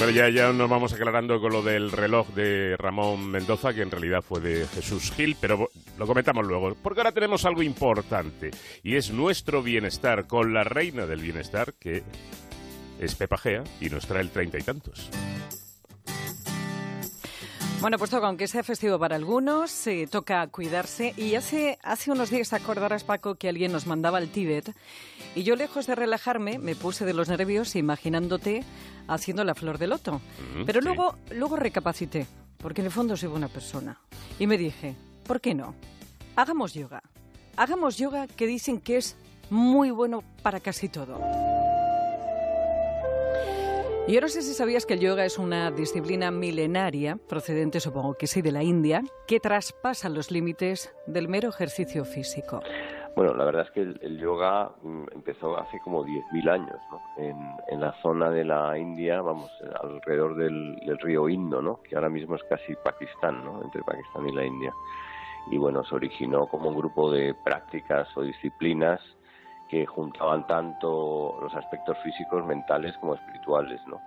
Bueno, ya, ya nos vamos aclarando con lo del reloj de Ramón Mendoza, que en realidad fue de Jesús Gil, pero lo comentamos luego, porque ahora tenemos algo importante, y es nuestro bienestar con la reina del bienestar, que es Pepa Gea, y nos trae el treinta y tantos. Bueno, pues toca, aunque sea festivo para algunos, se toca cuidarse. Y hace, hace unos días acordarás, Paco, que alguien nos mandaba al Tíbet. Y yo, lejos de relajarme, me puse de los nervios imaginándote haciendo la flor de loto. Pero luego, luego recapacité, porque en el fondo soy buena persona. Y me dije, ¿por qué no? Hagamos yoga. Hagamos yoga que dicen que es muy bueno para casi todo. Y yo no sé si sabías que el yoga es una disciplina milenaria, procedente supongo que sí de la India, que traspasa los límites del mero ejercicio físico. Bueno, la verdad es que el, yoga mm, empezó hace como 10.000 años, ¿no? En, la zona de la India, vamos, alrededor del, del, río Indo, ¿no? Que ahora mismo es casi Pakistán, ¿no? Entre Pakistán y la India. Y bueno, se originó como un grupo de prácticas o disciplinas que juntaban tanto los aspectos físicos, mentales como espirituales, ¿no?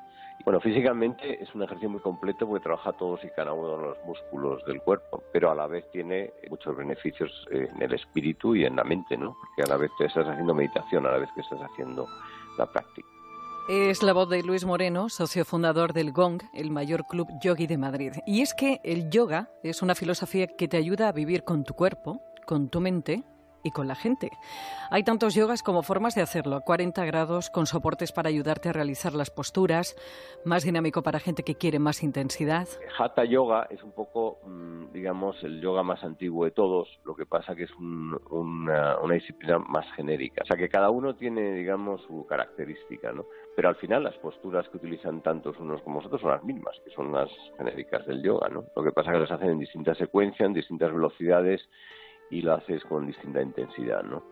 bueno, físicamente es un ejercicio muy completo porque trabaja todos y cada uno de los músculos del cuerpo, pero a la vez tiene muchos beneficios eh, en el espíritu y en la mente, ¿no? Porque a la vez te estás haciendo meditación, a la vez que estás haciendo la práctica. Es la voz de Luis Moreno, socio fundador del Gong, el mayor club yogi de Madrid. Y es que el yoga es una filosofía que te ayuda a vivir con tu cuerpo, con tu mente y con la gente. Hay tantos yogas como formas de hacerlo, 40 grados, con soportes para ayudarte a realizar las posturas, más dinámico para gente que quiere más intensidad. Hatha Yoga es un poco, mm, digamos, el yoga más antiguo de todos, lo que pasa que es una, una, disciplina más genérica. O sea que cada uno tiene, digamos, su característica, ¿no? Pero al final las posturas que utilizan tantos unos como otros son las mismas, que son las genéricas del yoga, ¿no? Lo que pasa que las hacen en distintas secuencias, en distintas velocidades y lo haces con distinta intensidad, ¿no?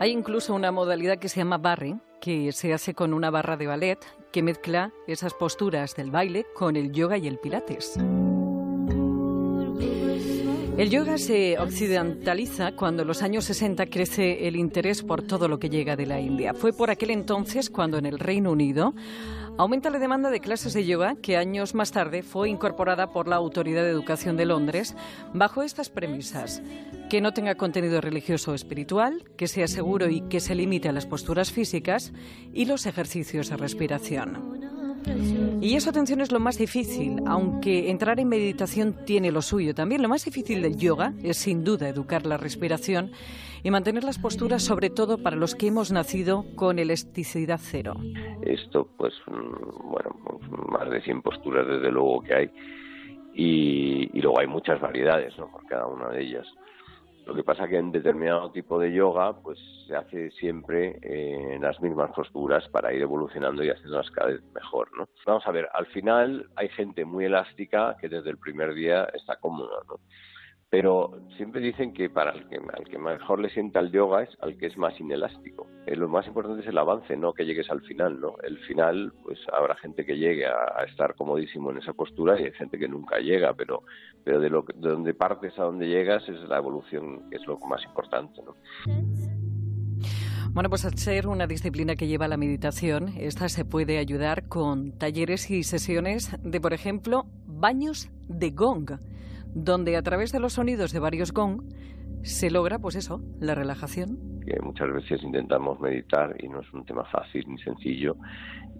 Hay incluso una modalidad que se llama barre, que se hace con una barra de ballet que mezcla esas posturas del baile con el yoga y el pilates. El yoga se occidentaliza cuando en los años 60 crece el interés por todo lo que llega de la India. Fue por aquel entonces cuando en el Reino Unido Aumenta la demanda de clases de yoga que años más tarde fue incorporada por la Autoridad de Educación de Londres bajo estas premisas. Que no tenga contenido religioso o espiritual, que sea seguro y que se limite a las posturas físicas y los ejercicios de respiración. Y eso, atención, es lo más difícil, aunque entrar en meditación tiene lo suyo también. Lo más difícil del yoga es, sin duda, educar la respiración y mantener las posturas, sobre todo para los que hemos nacido con elasticidad cero. Esto, pues, mm, bueno, más de 100 posturas desde luego que hay y, y luego hay muchas variedades, ¿no? Por cada una de ellas. Lo que pasa que en determinado tipo de yoga, pues se hace siempre eh, las mismas posturas para ir evolucionando y haciéndolas cada vez mejor, ¿no? Vamos a ver, al final hay gente muy elástica que desde el primer día está cómoda, ¿no? Pero siempre dicen que para el que, al que mejor le sienta el yoga es al que es más inelástico. Eh, lo más importante es el avance, no que llegues al final, ¿no? El final, pues habrá gente que llegue a, estar comodísimo en esa postura y hay gente que nunca llega, pero, pero de, lo, de donde partes a donde llegas es la evolución, que es lo más importante, ¿no? Bueno, pues al ser una disciplina que lleva la meditación, esta se puede ayudar con talleres y sesiones de, por ejemplo, baños de gong donde a través de los sonidos de varios gong se logra, pues eso, la relajación. Que muchas veces intentamos meditar y no es un tema fácil ni sencillo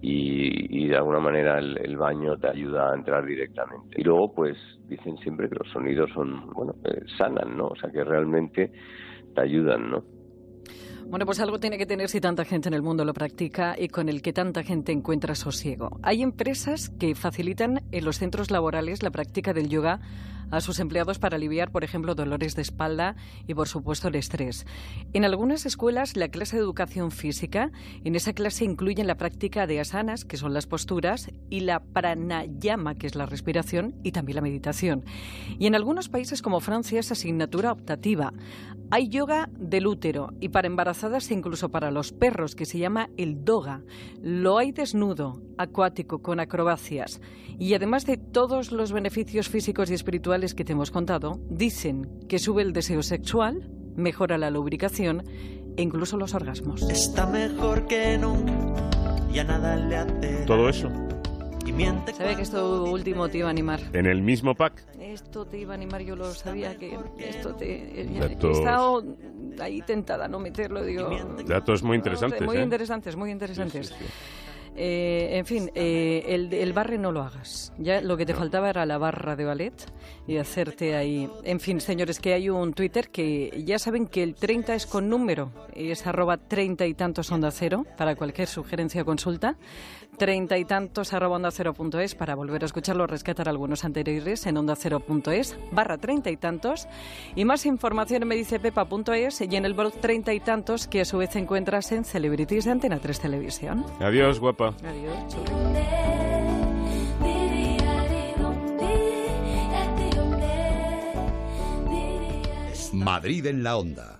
y, de alguna manera el, baño te ayuda a entrar directamente. Y luego, pues dicen siempre que los sonidos son, bueno, eh, sanan, ¿no? O sea, que realmente te ayudan, ¿no? Bueno, pues algo tiene que tener si tanta gente en el mundo lo practica y con el que tanta gente encuentra sosiego. Hay empresas que facilitan en los centros laborales la práctica del yoga a sus empleados para aliviar, por ejemplo, dolores de espalda y, por supuesto, el estrés. En algunas escuelas, la clase de educación física, en esa clase incluyen la práctica de asanas, que son las posturas, y la pranayama, que es la respiración, y también la meditación. Y en algunos países como Francia es asignatura optativa. Hay yoga del útero y para embarazadas e incluso para los perros, que se llama el doga. Lo hay desnudo, acuático, con acrobacias. Y además de todos los beneficios físicos y espirituales que te hemos contado, dicen que sube el deseo sexual, mejora la lubricación e incluso los orgasmos. Está mejor que nunca, ya nada le hace. Todo eso Sabía que esto último te iba a animar. ¿En el mismo pack? Esto te iba a animar, yo lo sabía que esto te... Datos... He estado ahí tentada a no meterlo, digo... Datos muy interesantes, Muy ¿eh? interesantes, muy interesantes. Sí, sí, sí. Eh, en fin, eh, el, el barre no lo hagas. Ya lo que te faltaba era la barra de ballet y hacerte ahí. En fin, señores, que hay un Twitter que ya saben que el 30 es con número y es arroba 30 y tantos onda cero para cualquier sugerencia o consulta. 30 y tantos arroba onda cero punto es para volver a escucharlo o rescatar algunos anteriores en onda cero punto es barra 30 y tantos. Y más información en medicepepa.es y en el blog 30 y tantos que a su vez encuentras en Celebrities de Antena 3 Televisión. Adiós, guapa. Adiós, chulo. Madrid en la onda.